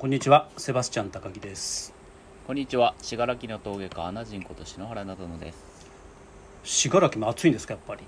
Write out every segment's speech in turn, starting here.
こんにちはセバスチャン高木です。こんにちは信楽の峠家アナ人こと篠原などのです。信楽も暑いんですかやっぱり？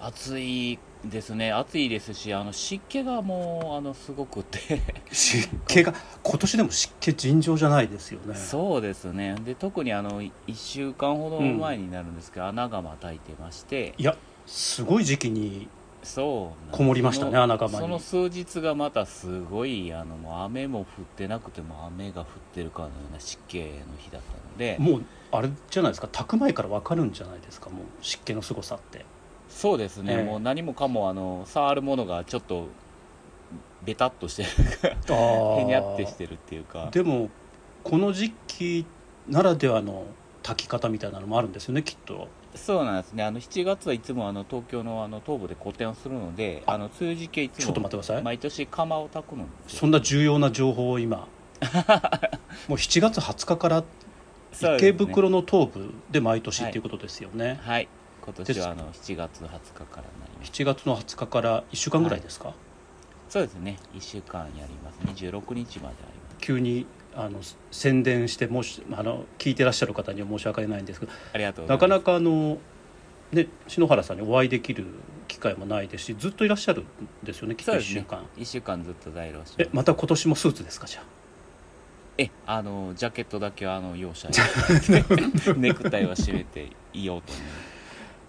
暑いですね。暑いですしあの湿気がもうあのすごくて。湿気が今年でも湿気尋常じゃないですよね。そうですね。で特にあの1週間ほど前になるんですけど、穴がまたいてまして。いやすごい時期にそうこもりましたねその穴窯に。その数日がまたすごいあのもう雨も降ってなくても雨が降ってるかのような湿気の日だったので。もうあれじゃないですか？炊く前から分かるんじゃないですか？もう湿気のすごさって。そうですね、ええ。もう何もかもあの触るものがちょっとベタっとしてるあへにゃってしてるっていうか。でもこの時期ならではの炊き方みたいなのもあるんですよねきっと。そうなんですね。あの7月はいつもあの東京のあの東部で個展をするのであ。の梅雨時期はいつもちょっと待ってください。毎年釜を炊くので。そんな重要な情報を今。もう7月20日から池袋の東部で毎年っていうことですよね。はい。今年はあの7月20日からになります。7月の20日から1週間ぐらいですか、そうですね。1週間やります。26日まであります。急にあの宣伝してもしあの聞いてらっしゃる方には申し訳ないんですけどありがとうございます。なかなかあの、ね、篠原さんにお会いできる機会もないですしずっといらっしゃるんですよねきっと1そうですね。週間、1週間ずっと在労しえまた今年もスーツですかじゃあ？えあのジャケットだけはあの容赦に。ネクタイは締めていようと思いま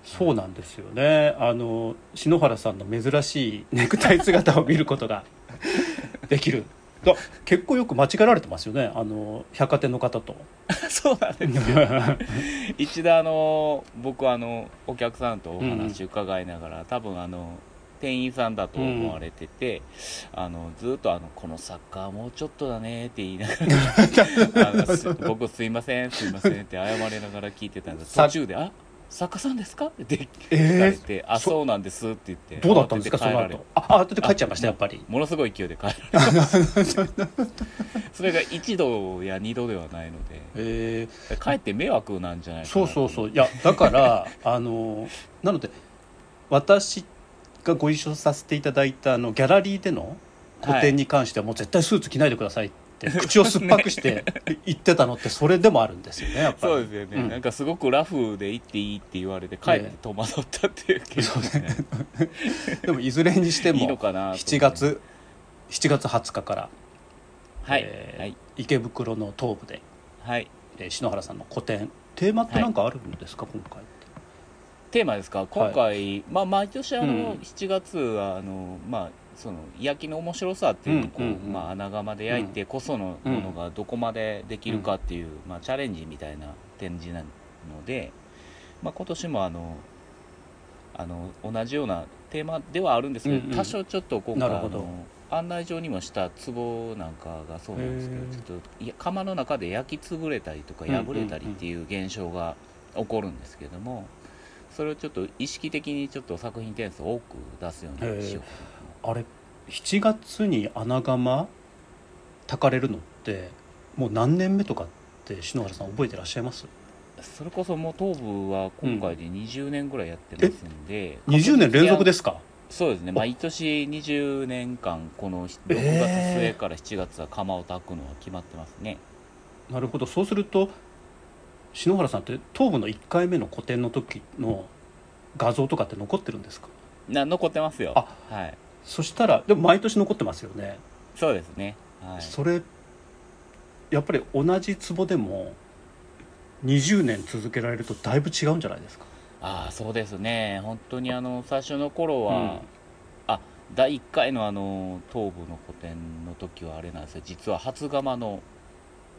すそうなんですよね。あの篠原さんの珍しいネクタイ姿を見ることができるだ結構よく間違えられてますよね。あの百貨店の方と。そうなんですよ。一度あの僕はあのお客さんとお話伺いながら、多分あの店員さんだと思われてて、あのずっとあの「このサッカーもうちょっとだね」って言いながら あのす僕すいませんすいません」って謝りながら聞いてたんです。さ途中で「あ作家さんですか?」って聞えかれーて「あそそうなんです」って言って。どうだったんですか？その後。ああ後で帰っちゃいましたやっぱり。ものすごい勢いで帰られ それが一度や二度ではないので。えー。かえって迷惑なんじゃないかなそうそうそう。いやだから あのなので私がご一緒させていただいたあのギャラリーでの個展に関してはもう絶対スーツ着ないでくださいって口を酸っぱくして 言ってたのってそれでもあるんですよねやっぱり。そうですよね、うん。なんかすごくラフで行っていいって言われて帰って戸惑ったっていうケースですね。でもいずれにしてもいいのかなと7月7月20日から、はい、えーはい。池袋の東部で、はい。えー篠原さんの個展。テーマって何かあるんですか、今回って。テーマですか？今回、まあ毎年あの、うん。7月はあのまあその焼きの面白さっていうのをこう、うんうんうん。まあ、穴窯で焼いてこそのものがどこまでできるかっていう、まあ、チャレンジみたいな展示なので、まあ、今年もあのあの同じようなテーマではあるんですけど、うんうん。多少ちょっと今回案内状にもした壺なんかがそうなんですけどちょっといや窯の中で焼き潰れたりとか破れたりっていう現象が起こるんですけども、それをちょっと意識的にちょっと作品点数を多く出すようにしようかあれ7月に穴窯炊かれるのってもう何年目とかって篠原さん覚えてらっしゃいます？なそれこそもう東部は今回で20年ぐらいやってますんで、20年連続ですか？そうですね。毎年20年間この6月末から7月は窯を炊くのは決まってますね、なるほど。そうすると篠原さんって東部の1回目の個展の時の画像とかって残ってるんですか？な残ってますよ。あ。はいそしたらでも毎年残ってますよね、そうですね。はい。それやっぱり同じ壺でも20年続けられるとだいぶ違うんじゃないですか。ああそうですね。本当にあの最初の頃は、うん。あ第1回のあの東部の個展の時はあれなんですよ。実は初窯の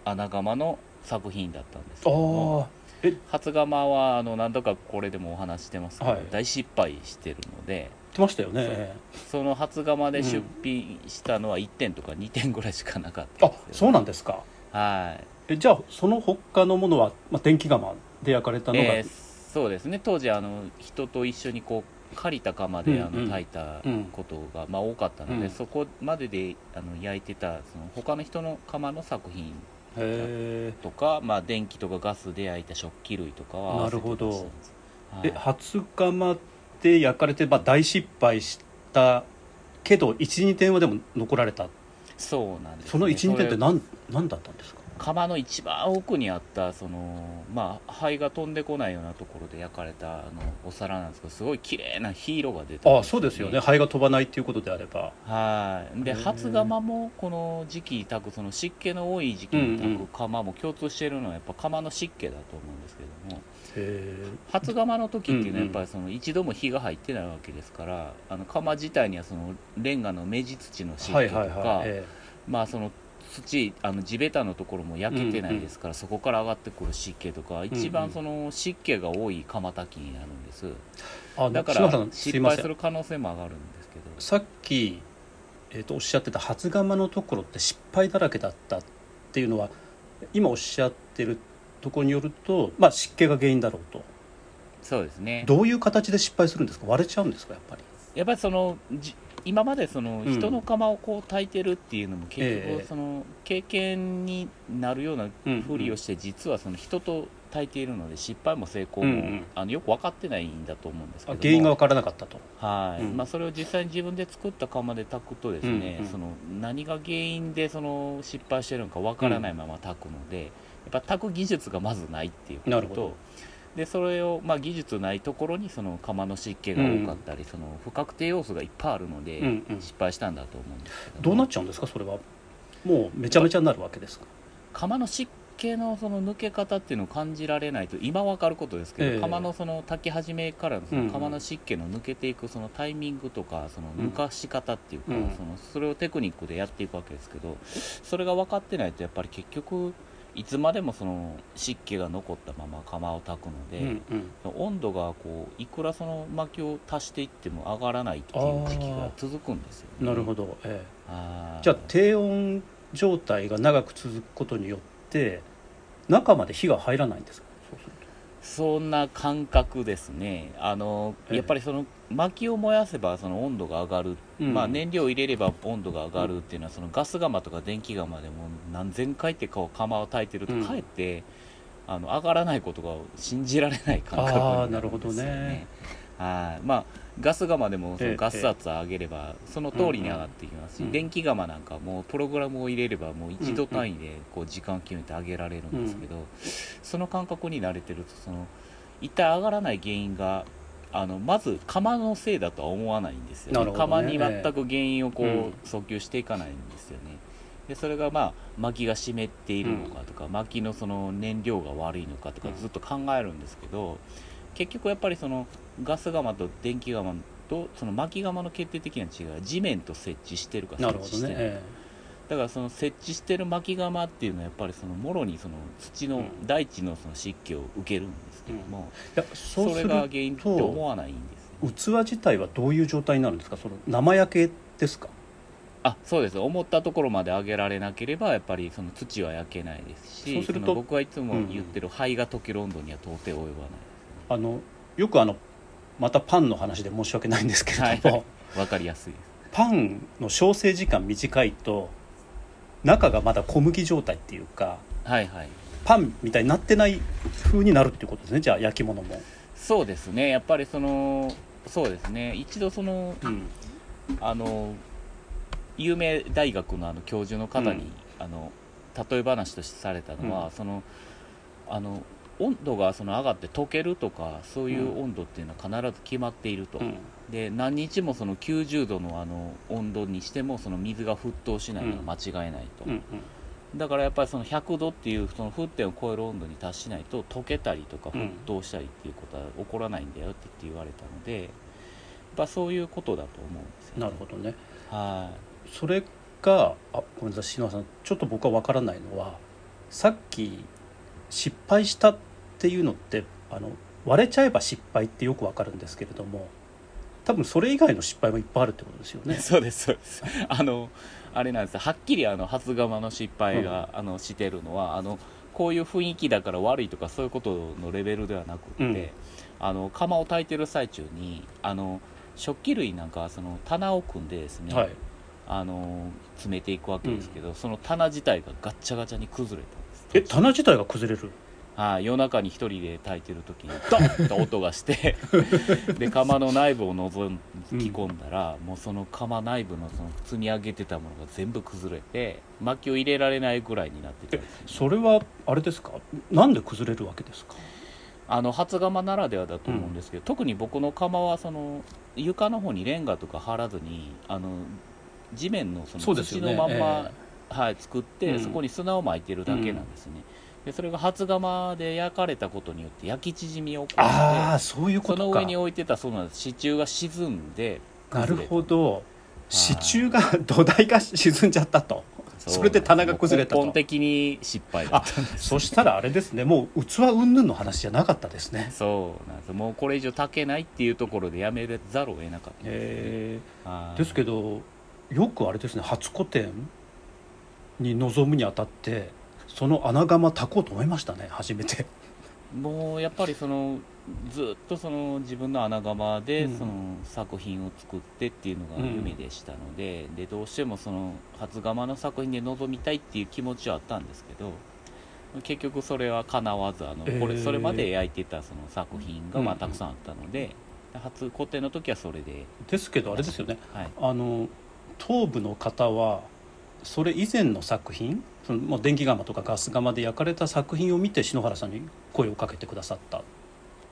穴窯の作品だったんですけどえ初窯はあの何度かこれでもお話ししてますけど、はい。大失敗してるので。ましたよね。その初窯で出品したのは1点とか2点ぐらいしかなかったんあそうなんですか。はい。えじゃあその他のものは、まあ、電気窯で焼かれたのが、えーそうですね。当時あの人と一緒にこう借りた窯であうんうん。の炊いたうんことが、まあ、多かったので、うん。そこまでであの焼いてたその他の人の窯の作品へとか、まあ、電気とかガスで焼いた食器類とかはなるほど。はい。初窯で焼かれて、まあ、大失敗したけど12点はでも残られた。そうなんです、ね、その一2点って何何だったんですか？釜の一番奥にあったそのまあ灰が飛んでこないようなところで焼かれたあのお皿なんですけどすごい綺麗な火色が出てああそうですよね。灰が飛ばないっていうことであれば。はい。で初釜もこの時期炊くその湿気の多い時期に炊く釜も共通しているのはやっぱ釜の湿気だと思うんですけどもへ初釜の時っていうのはやっぱりその一度も火が入ってないわけですからあの釜自体にはそのレンガの目地土の湿気とか、えはいはいはい。え。まあその土あの地べたのところも焼けてないですから、そこから上がってくる湿気とか一番その湿気が多い釜炊きになるんですえあだから失敗する可能性も上がるんですけど。さっき、えー、とおっしゃってた初釜のところって失敗だらけだったっていうのは今おっしゃってるところによると、まあ、湿気が原因だろうと。そうですね。どういう形で失敗するんですか？割れちゃうんですかやっぱり？やっぱりそのじ今までそのうん。人の釜をこう炊いてるっていうのも結ええ。局その経験になるようなふりをして実はその人と炊いているので失敗も成功も、うんうん。あのよく分かってないんだと思うんですけど原因が分からなかったと。はい。うん。まあ、それを実際に自分で作った釜で炊くとですね、うんうん。その何が原因でその失敗してるのか分からないまま炊くので、やっぱ炊く技術がまずないっていうこととなるほどでそれを、まあ、技術ないところにその釜の湿気が多かったり、その不確定要素がいっぱいあるので、うんうん。失敗したんだと思うんですけど。もどうなっちゃうんですかそれは？もうめちゃめちゃになるわけですか？釜の湿気のその抜け方っていうのを感じられないと今分かることですけど、ええ。釜のその炊き始めからのそうんうん。の釜の湿気の抜けていくそのタイミングとかその抜かし方っていうか、うん。そのそれをテクニックでやっていくわけですけどそれが分かってないとやっぱり結局いつまでもその湿気が残ったまま釜を炊くので、うんうん。温度がこういくらその薪を足していっても上がらないっていう時期が続くんですよ、ね、なるほど、ええ。じゃあ低温状態が長く続くことによって中まで火が入らないんですか？そんな感覚ですね。あのええ。やっぱりその薪を燃やせばその温度が上がる、うん。まあ、燃料を入れれば温度が上がるっていうのはそのガス釜とか電気釜でも何千回ってこう釜を炊いてるとうんかえって、あの上がらないことが信じられない感覚になるんですよなるほどね。ね。はい。まあガス釜でもそええのガス圧を上げればその通りに上がっていきますし、電気釜なんかもうプログラムを入れればもう一度単位でこう時間決めて上げられるんですけど、その感覚に慣れてるとその一体上がらない原因があのまず釜のせいだとは思わないんですよ、なるほどね。釜に全く原因をこう、うん。訴求していかないんですよね。でそれがまあ薪が湿っているのかとか、薪のその燃料が悪いのかとかうんずっと考えるんですけど、結局やっぱりそのガス釜と電気釜とその薪窯の決定的な違いは地面と設置してるか設置してない、どね。えだからその設置してる薪窯っていうのはやっぱりそのもろにその土のうん大地のその湿気を受けるんですけども、えいやそれが原因って思わないんですよ器自体はどういう状態になるんですか？その生焼けですか？あそうです。思ったところまで上げられなければやっぱりその土は焼けないですしそうするとの僕はいつも言ってる灰が溶ける温度には到底及ばない。あのよくあのまたパンの話で申し訳ないんですけれども、はい。分かりやすいです。パンの焼成時間短いと中がまだ小麦状態っていうかはいはい。パンみたいになってない風になるっていうことですねじゃあ焼き物も、そうですね。やっぱりそのそうですね。一度そのうん。あの有名大学のあの教授の方に、うん。あの例え話としてされたのは、うん。そのあの温度がその上がって溶けるとかそういう温度っていうのは必ず決まっていると、うん。で何日もその90度のあの温度にしてもその水が沸騰しないのは間違いないと、うんうん。だからやっぱりその100度っていうその沸点を超える温度に達しないと溶けたりとかうん。沸騰したりっていうことは起こらないんだよって言われたのでやっぱそういうことだと思うんですよ、なるほどね。はそれがあごめんなさい篠原さんちょっと僕は分からないのはさっき失敗したっていうのってあの割れちゃえば失敗ってよく分かるんですけれども多分それ以外の失敗もいっぱいあるってことですよい、ね。そうですそうです。あのあれなんですはっきりあの初釜の失敗が、あのしてるのはあのこういう雰囲気だから悪いとかそういうことのレベルではなくって、うん。あの釜を炊いてる最中にあの食器類なんかはその棚を組んでですね、はい、あの詰めていくわけですけど、その棚自体がガッチャガチャに崩れたんです。え棚自体が崩れる？はい、夜中に一人で炊いてる時にドンと音がしてで窯の内部を覗き込んだら、もうその窯内部のその積み上げてたものが全部崩れて薪を入れられないぐらいになってたそれはあれですか？なんで崩れるわけですか？あの初窯ならではだと思うんですけど、特に僕の窯はその床の方にレンガとか張らずにあの地面のその土のまんま、え。はい、作って、うん。そこに砂を巻いてるだけなんですね、でそれが初窯で焼かれたことによって焼き縮みを起こああしてそういうことか。その上に置いてたそうなんです。支柱が沈んでなるほど。ど支柱が土台が沈んじゃったと。それで棚が崩れたと。根本的に失敗だったそしたらあれですね。もう器云々の話じゃなかったですね。そうなんです。もうこれ以上炊けないっていうところでやめざるを得なかったんですえはいですけどよくあれですね。初古典に臨むにあたってその穴窯炊こうと思いましたね初めて。もうやっぱりそのずっとその自分の穴窯でうん。その作品を作ってっていうのが夢でしたので,、でどうしてもその初窯の作品で臨みたいっていう気持ちはあったんですけど結局それはかなわずあの、えー。これそれまで焼いてたその作品がまあうんたくさんあったので、初固定の時はそれで、ですけどあれですよね。はい、あの頭部の方はそれ以前の作品？その、まあ、電気窯とかガス窯で焼かれた作品を見て篠原さんに声をかけてくださった。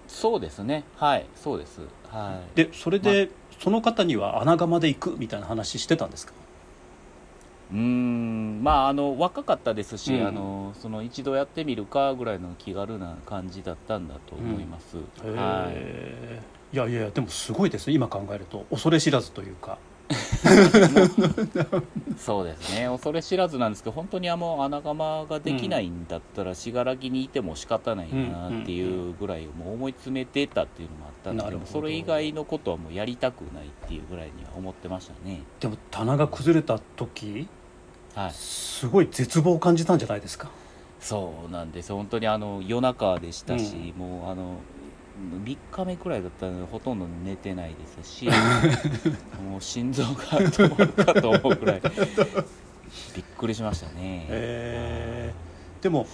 そうですね。はいそうです。はい。でそれで、その方には穴窯で行くみたいな話してたんですか？うーん。まああの若かったですし、うん。あのその一度やってみるかぐらいの気軽な感じだったんだと思います、はいへー。いやいやいやでもすごいですね。今考えると。恐れ知らずというか そうですね。恐れ知らずなんですけど本当にあの穴窯ができないんだったら信楽にいても仕方ないなっていうぐらいもう思い詰めてたっていうのもあったんですけどそれ以外のことはもうやりたくないっていうぐらいには思ってましたね。でも棚が崩れた時はい。すごい絶望を感じたんじゃないですか？そうなんです本当にあの夜中でしたし、うもうあの3日目くらいだったのでほとんど寝てないですし もう心臓が止まるかと思うくらい。びっくりしましたね、へー。でも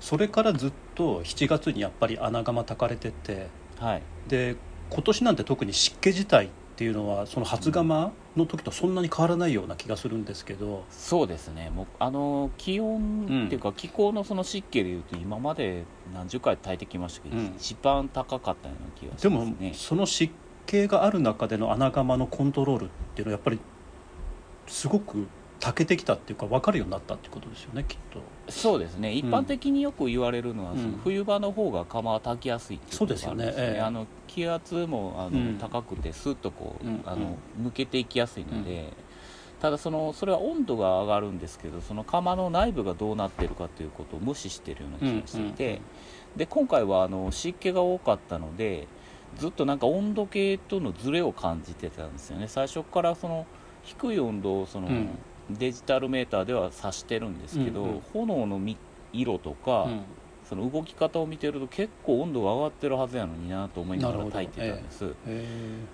それからずっと7月にやっぱり穴窯炊かれててはい。で今年なんて特に湿気自体っていうのはその初窯の時とそんなに変わらないような気がするんですけど。そうですね。もうあの気温っていうか気候のその湿気でいうと今まで何十回炊いてきましたけど、うん。一番高かったような気がしでもますね。その湿気がある中での穴窯のコントロールっていうのはやっぱりすごく炊けてきたっていうか分かるようになったってことですよねきっと。そうですね。一般的によく言われるのは、うん。その冬場の方が窯は炊きやすいっていうことがあるんですそうですよね。ええ。あの気圧もあの、うん。高くてスッとこう、うん。あの抜けていきやすいので、ただそのそれは温度が上がるんですけどその窯の内部がどうなってるかということを無視してるような気がしていて、で今回はあの湿気が多かったのでずっとなんか温度計とのズレを感じてたんですよね。最初からその低い温度をその、うんデジタルメーターでは指してるんですけど、うんうん。炎のみ色とか、うん。その動き方を見てると結構温度が上がってるはずやのになと思いながら炊いてたんです、へ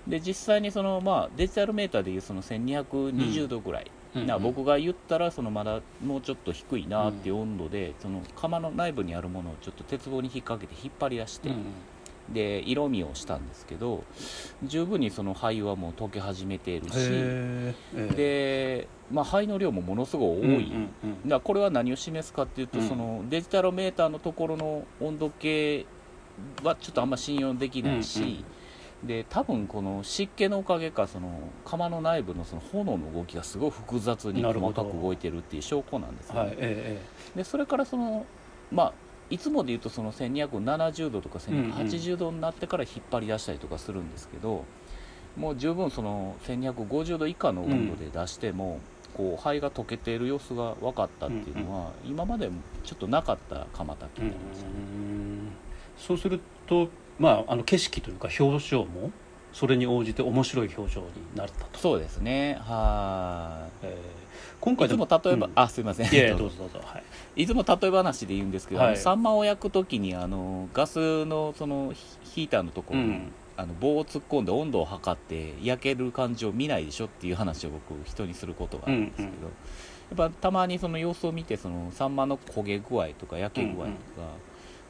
で実際にその、まあ、デジタルメーターでいうその1220度ぐらい、ーな僕が言ったらそのまだもうちょっと低いなっていう温度で、その窯の内部にあるものをちょっと鉄棒に引っ掛けて引っ張り出して、うんで色味をしたんですけど十分にその灰はもう溶け始めているしへーで、まあ、灰の量もものすごい多い、うんうんうん。これは何を示すかっていうと、うん。そのデジタルメーターのところの温度計はちょっとあんま信用できないし、で多分この湿気のおかげかその窯の内部のその炎の動きがすごい複雑に細かく動いてるっていう証拠なんですね、はいえ。でそれからそのまあいつもで言うとその1270度とか1280度になってから引っ張り出したりとかするんですけど、もう十分その1250度以下の温度で出しても、こう灰が溶けている様子が分かったっていうのは、今までちょっとなかった窯炊きええになりましたね、うん。そうするとまああの景色というか表情もそれに応じて面白い表情になったと、そうですね。はえー今いいつも例えば、うん。あすいません。いやどうぞどうぞ。はい。いつも例え話で言うんですけど、はい。サンマを焼くときにあのガスのそのヒヒーターのところに、うん。あの棒を突っ込んで温度を測って焼ける感じを見ないでしょっていう話を僕人にすることがあるんですけど、うんうん。やっぱたまにその様子を見てそのサンマの焦げ具合とか焼け具合とか、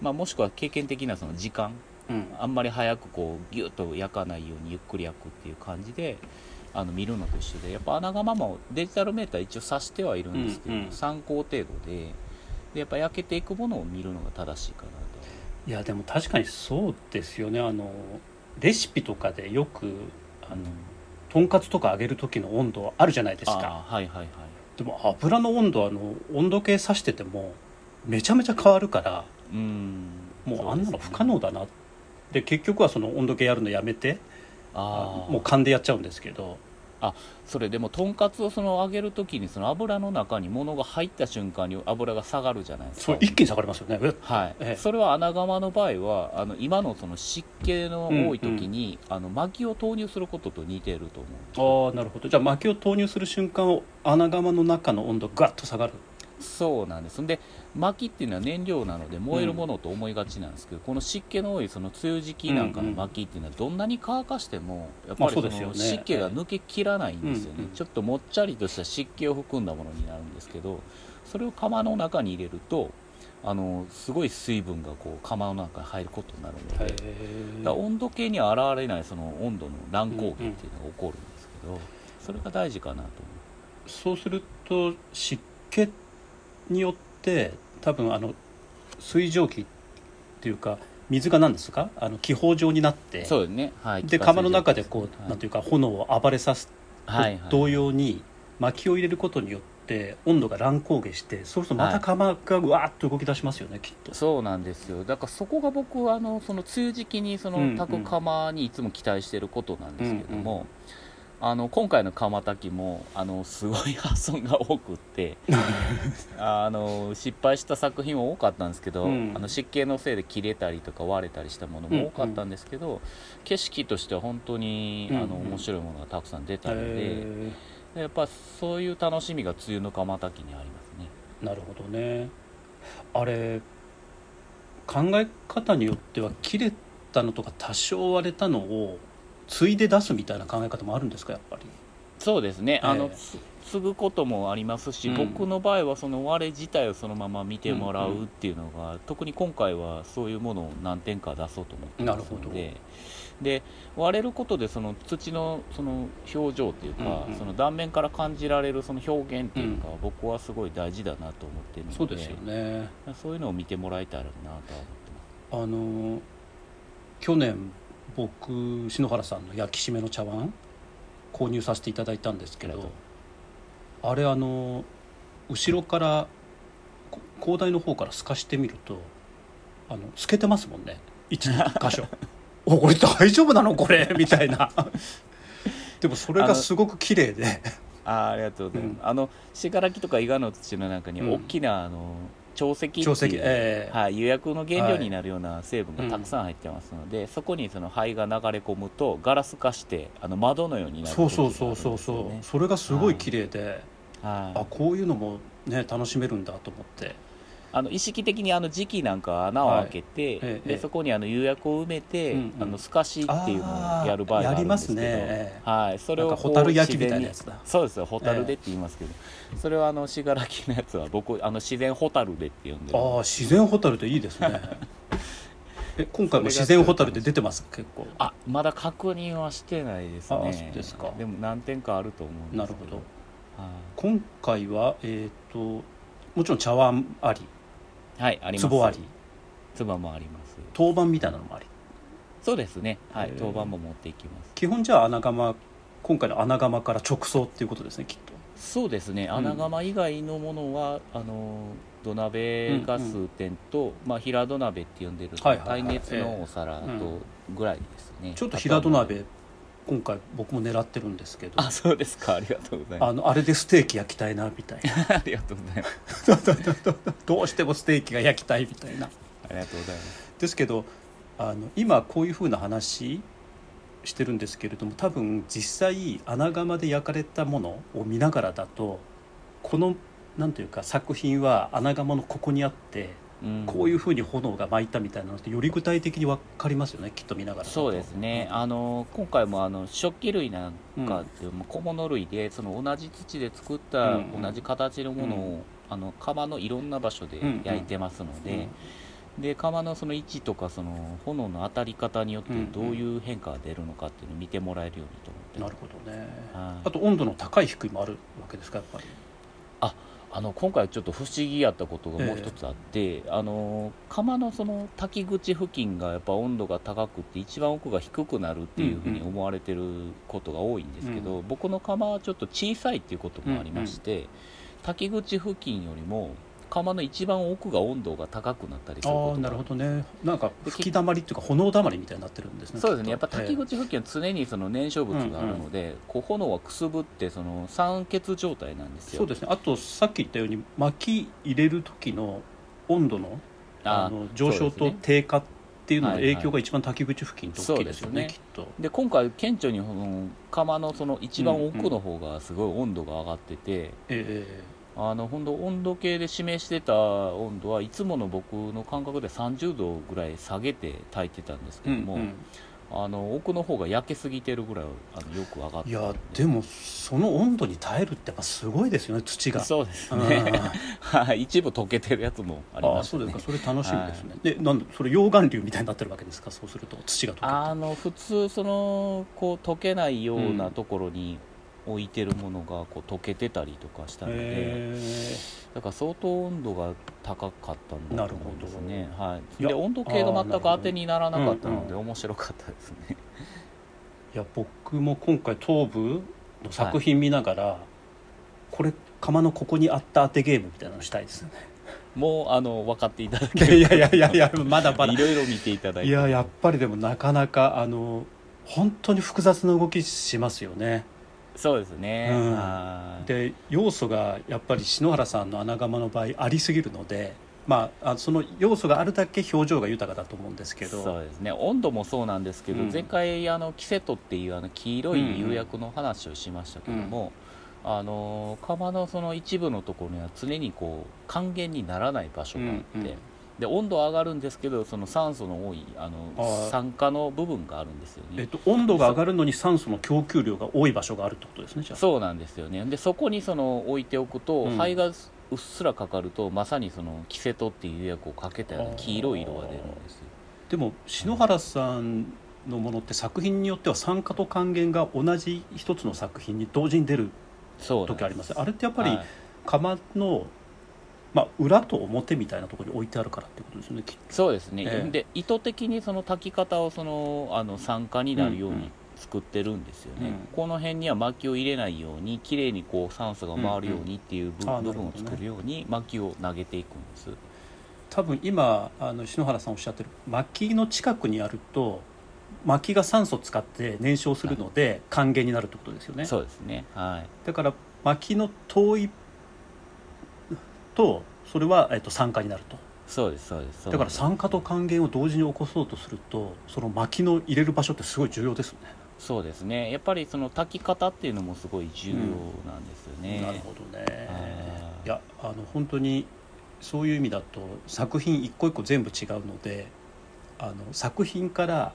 まあ、もしくは経験的なその時間うん。あんまり早くこうギュッと焼かないようにゆっくり焼くっていう感じであの見るのと一緒でやっぱ穴窯もデジタルメーター一応指してはいるんですけど、うんうん。参考程度ででやっぱ焼けていくものを見るのが正しいかなと。いやでも確かにそうですよね。あのレシピとかでよくあのとんかつとか揚げる時の温度あるじゃないですか。はいはいはい。でも油の温度あの温度計さしててもめちゃめちゃ変わるからうん。もうあんなの不可能だなで結局はその温度計やるのやめてああもう勘でやっちゃうんですけど。それでもとんかつをその揚げるときにその油の中に物が入った瞬間に油が下がるじゃないですか。一気に下がりますよね。えはい、ええ。それは穴窯の場合はあの今のその湿気の多い時に、あの薪を投入することと似てると思うああなるほどじゃあ薪を投入する瞬間を穴窯の中の温度がガッと下がるそうなんです。で薪っていうのは燃料なので燃えるものと思いがちなんですけど、この湿気の多いその梅雨時期なんかの薪っていうのはどんなに乾かしてもやっぱりその湿気が抜けきらないんですよね、うんうん。ちょっともっちゃりとした湿気を含んだものになるんですけどそれを窯の中に入れるとあのすごい水分がこう窯の中に入ることになるので、へだ温度計には現れないその温度の乱高下っていうのが起こるんですけど、それが大事かなと思そうすると湿気によって多分あの水蒸気っていうか水が何ですか？あの気泡状になってうそうですね。はいで窯の中でこう、はい。なんていうか炎を暴れさすはいはい同様に薪を入れることによって温度が乱高下してそうするとまた窯がうわーっと動き出しますよね、きっと。そうなんですよ。だからそこが僕はあのその梅雨時期にその炊く窯にいつも期待してることなんですけども、うんうあの今回の窯炊きもあのすごい破損が多くって あの失敗した作品も多かったんですけど、うん。あの湿気のせいで切れたりとか割れたりしたものも多かったんですけど、景色としては本当にあのうん。うん面白いものがたくさん出たので、へやっぱそういう楽しみが梅雨の窯炊きにありますね。ーなるほどね。あれ考え方によっては切れたのとか多少割れたのをついで出すみたいな考え方もあるんですかやっぱり？そうですね、あのええつ継ぐこともありますし、うん。僕の場合はその割れ自体をそのまま見てもらうっていうのが、特に今回はそういうものを何点か出そうと思ってますので。で割れることでその土のその表情っていうか、うんうん。その断面から感じられるその表現っていうのが僕はすごい大事だなと思ってるのでそうですよね。そういうのを見てもらいたいなとは思ってます。あの去年僕篠原さんの焼き締めの茶碗購入させていただいたんですけどあれあの後ろからこ広大の方から透かしてみるとあの透けてますもんね。一箇所。おこれ大丈夫なのこれ？みたいな。でもそれがすごく綺麗で。あーありがとうございます、うん。あの信楽とか伊賀の土の中にうん。大きなあの潮石っていう潮石ええはい、釉薬の原料になるような成分がたくさん入ってますので、そこにその灰が流れ込むとガラス化してあの窓のようになるそうそうそうそうそう。それがすごい綺麗で、はい。あこういうのもね楽しめるんだと思ってあの意識的にあの時期なんかは穴を開けて、ええでそこにあの釉薬を埋めて、うんうん。あの透かしっていうのをやる場合があるんですけどね。はい、それをなんかこう蛍焼きみたいなや自つだそうですよ蛍でって言いますけど、それはあの信楽のやつは僕あの自然蛍でって呼んでる。ああ自然ホタルでいいですね。え今回も自然ホタルで出てます？結構。あまだ確認はしてないですね。あそうですか。でも何点かあると思うんですけど。なるほど。は今回はえっ、ともちろん茶碗あり。い、はい、あります。壺あり。壺もあります。当番みたいなのもあり。そうですね。はいへー。当番も持っていきます。基本じゃあ穴窯今回の穴窯から直送っていうことですねきっと。そうですね。ん。穴窯以外のものは、あの土鍋ガス店と、まあ、平土鍋って呼んでるはいはいはい。耐熱のお皿とぐらいですね、ちょっと平土あ鍋今回僕も狙ってるんですけど。あそうですか。ありがとうございまあのあれでステーキ焼きたいなみたいな。すありがとうございます。どうしてもステーキが焼きたいみたいな。ありがとうございます。ですけどあの今こういうふうな話してるんですけれども多分実際穴窯で焼かれたものを見ながらだとこのなんというか作品は穴窯のここにあってうんこういうふうに炎が巻いたみたいなのってより具体的に分かりますよねきっと見ながらそうですね、あの今回もあの食器類なんかっていう、まあ小物類でその同じ土で作った同じ形のものを、あの窯のいろんな場所で焼いてますので、で窯のその位置とかその炎の当たり方によってどういう変化が出るのかっていうのを見てもらえるようにと思って、なるほどね。はい。あと温度の高い低いもあるわけですかやっぱり。あの今回ちょっと不思議やったことがもう一つあって、あの窯のその炊き口付近がやっぱ温度が高くって一番奥が低くなるっていうふうに思われてることが多いんですけど、僕の窯はちょっと小さいっていうこともありまして、炊き口付近よりも窯の一番奥が温度が高くなったりすることがああなるほどね。なんかで吹き溜まりっていうか炎溜まりみたいになってるんですねそうですね。やっぱきと炊き口付近は常にその燃焼物があるので、こう炎はくすぶってその酸欠状態なんですよ。そうですね。あとさっき言ったように薪入れる時の温度のああの上昇と低下っていうののはいはい。影響が一番炊き口付近って大きいですよねそうですきっと。で今回顕著にその窯のその一番奥の方がすごい温度が上がってて、えあの本当温度計で示してた温度はいつもの僕の感覚で30度ぐらい下げて炊いてたんですけえども、うんうん。あの奥の方が焼けすぎてるぐらいあのよく上がっていやでもその温度に耐えるってやっぱすごいですよね土が。そうですうん。ね はい一部溶けてるやつもありあましたね。あそうですか。それ楽しみですね、でなんでそれ溶岩流みたいになってるわけですか？そうすると土が溶けて。あの普通そのこう溶けないようなところに置いてるものがこう溶けてたりとかしたので、へだから相当温度が高かったんだと思うんですね、はい、で温度計が全く当てにならなかったので面白かったですね、ーいや僕も今回東部の作品見ながら、これ釜のここにあった当てゲームみたいなのしたいですよね。もうあの分かっていただいけやいやいやいやまだまだ。いろいろ見ていただいて。いややっぱりでもなかなかあの本当に複雑な動きしますよねそうですね、うん。はい。で要素がやっぱり篠原さんの穴窯の場合ありすぎるのでまああその要素があるだけ表情が豊かだと思うんですけど。そうですね。温度もそうなんですけど、うん。前回あのキセトっていうあの黄色い釉薬の話をしましたけども、あの窯のその一部のところには常にこう還元にならない場所があって、うんうんで温度は上がるんですけどその酸素の多いあの酸化の部分があるんですよね。えっと、温度が上がるのに酸素の供給量が多い場所があるってことですねじゃあ。そうなんですよね。でそこにその置いておくと、うん。灰がうっすらかかるとまさにそのキセトっていう釉薬をかけたような黄色い色が出るんですよ。でも篠原さんのものって作品によっては酸化と還元が同じ一つの作品に同時に出る時あります。あれってやっぱりはい。窯の、まあ、裏と表みたいなところに置いてあるからってことですよねきっと。そうですね、ええ。で意図的にその炊き方をそのあの酸化になるよううんうん。に作ってるんですよね、うん。この辺には薪を入れないようにきれいにこう酸素が回るようにっていう部,、分を作るように薪を投げていくんです。多分今あの篠原さんおっしゃってる薪の近くにあると薪が酸素を使って燃焼するので還元になるってことですよね。そうですね。はい。だから薪の遠いとそれは、えっと、酸化になると。そうですそうですだから酸化と還元を同時に起こそうとするとその薪の入れる場所ってすごい重要ですね、そうですね。やっぱりその炊き方っていうのもすごい重要なんですよね、なるほどね。いやあの本当にそういう意味だと作品一個一個全部違うのであの作品から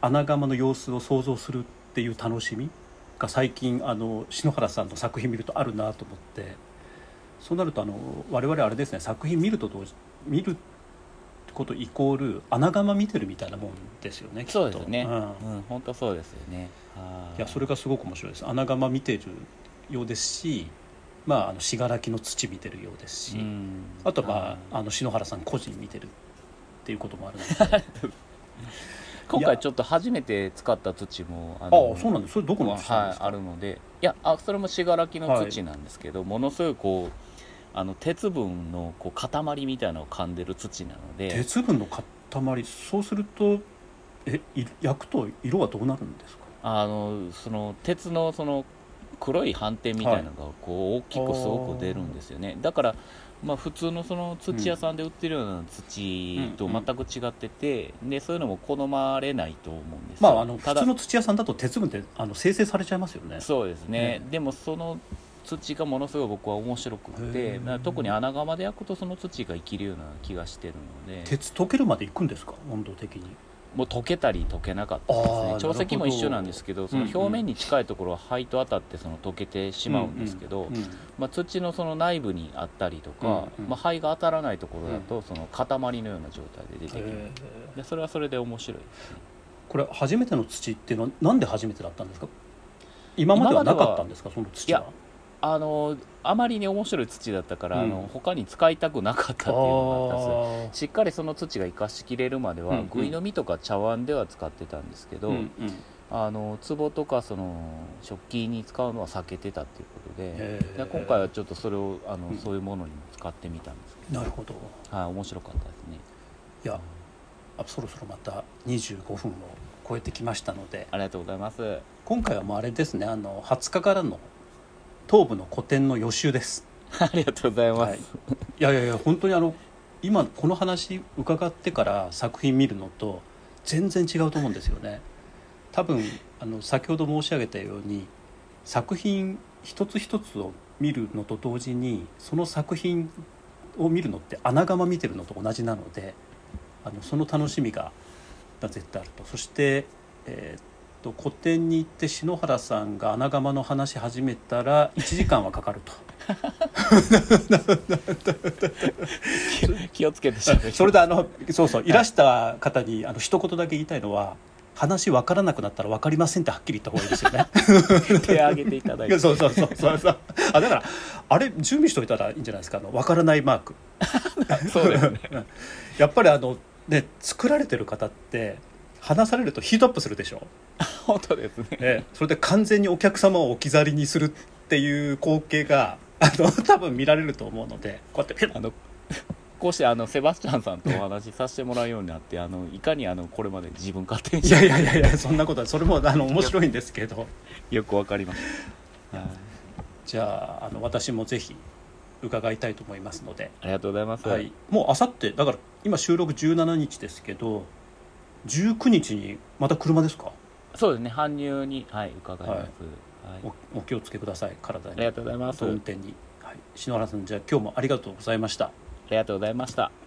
穴窯の様子を想像するっていう楽しみが最近あの篠原さんの作品見るとあるなと思ってそうなるとあの我々あれですね作品見ると同時見ることイコール穴窯見てるみたいなもんですよねきっと。そうですね。うん。うん本当そうですよね。はい。いやそれがすごく面白いです。穴窯見てるようですしまああの信楽の土見てるようですし、うん。あとまはい。ああの篠原さん個人見てるっていうこともあるので。今回ちょっと初めて使った土もああそうなんです。それどこの土はい、あるので。いやあそれも信楽の土なんですけど、ものすごいこうあの鉄分のこう塊みたいなのを噛んでる土なので鉄分の塊そうするとえい焼くと色はどうなるんですか？あのその鉄のその黒い斑点みたいなのがこう大きくすごく出るんですよね、だからまあ普通のその土屋さんで売ってるような土と全く違ってて、でそういうのも好まれないと思うんですよ。まああの普通の土屋さんだと鉄分ってあの生成されちゃいますよね。そうですね、ね。でもその土がものすごい僕は面白くへて特に穴窯で焼くとその土が生きるような気がしてるので。鉄溶けるまでいくんですか？温度的に。もう溶けたり溶けなかったりですね。あー潮石も一緒なんですけどその表面に近いところは灰と当たってその溶けてしまうんですけど、まあ、土のその内部にあったりとか、うんうん。まあ、灰が当たらないところだとその塊のような状態で出てきる、でそれはそれで面白いですね。これ初めての土っていうのはなんで初めてだったんですか？今まではなかったんですか？その土はあのあまりに面白い土だったから、うん。あの他に使いたくなかったっていうのがあったんですあしっかりその土が生かしきれるまでは、うんうん。ぐいの実とか茶碗では使ってたんですけど、ーうんうん。あの壺とかその食器に使うのは避けてたっていうことでで今回はちょっとそれをあの、うんそういうものにも使ってみたんですけなるほど。ど、はい、面白かったですね。いやあそろそろまた25分を超えてきましたので。ありがとうございます。今回はもうあれですねあの20日からの東部の個展の予習です。ありがとうございます、はい。いやいやいや本当にあの今この話伺ってから作品見るのと全然違うと思うんですよね。多分あの先ほど申し上げたように作品一つ一つを見るのと同時にその作品を見るのって穴窯見てるのと同じなのであのその楽しみが絶対あると。そして、えーっと個展に行って篠原さんが穴窯の話始めたら1時間はかかると。気 気をつけてそれであのそうそういらした方にあの一言だけ言いたいのは話分からなくなったら分かりませんってはっきり言った方がいいですよね。手挙げていただいて そうそうそうそうそうあだからあれ準備しといたらいいんじゃないですか？あの分からないマーク。そうですね やっぱりあのね作られてる方って話されるとヒートアップするでしょ？本当ですね。ね、それで完全にお客様を置き去りにするっていう光景があの 多分見られると思うのでこうやってあのこうしてあのセバスチャンさんとお話しさせてもらうようになってあのいかにあのこれまで自分勝手にいやいやいやいやそんなことはそれもあの面白いんですけど。よくわかりましたはい。じゃああの私もぜひ伺いたいと思いますので、ありがとうございます、はい、もうあさってだから今収録17日ですけど19日にまた車ですか？そうですね。搬入にはい伺います、はい。おお気をつけください。体に。ありがとうございます。あ運転に、はい、篠原さんじゃあ今日もありがとうございました。りがとうございました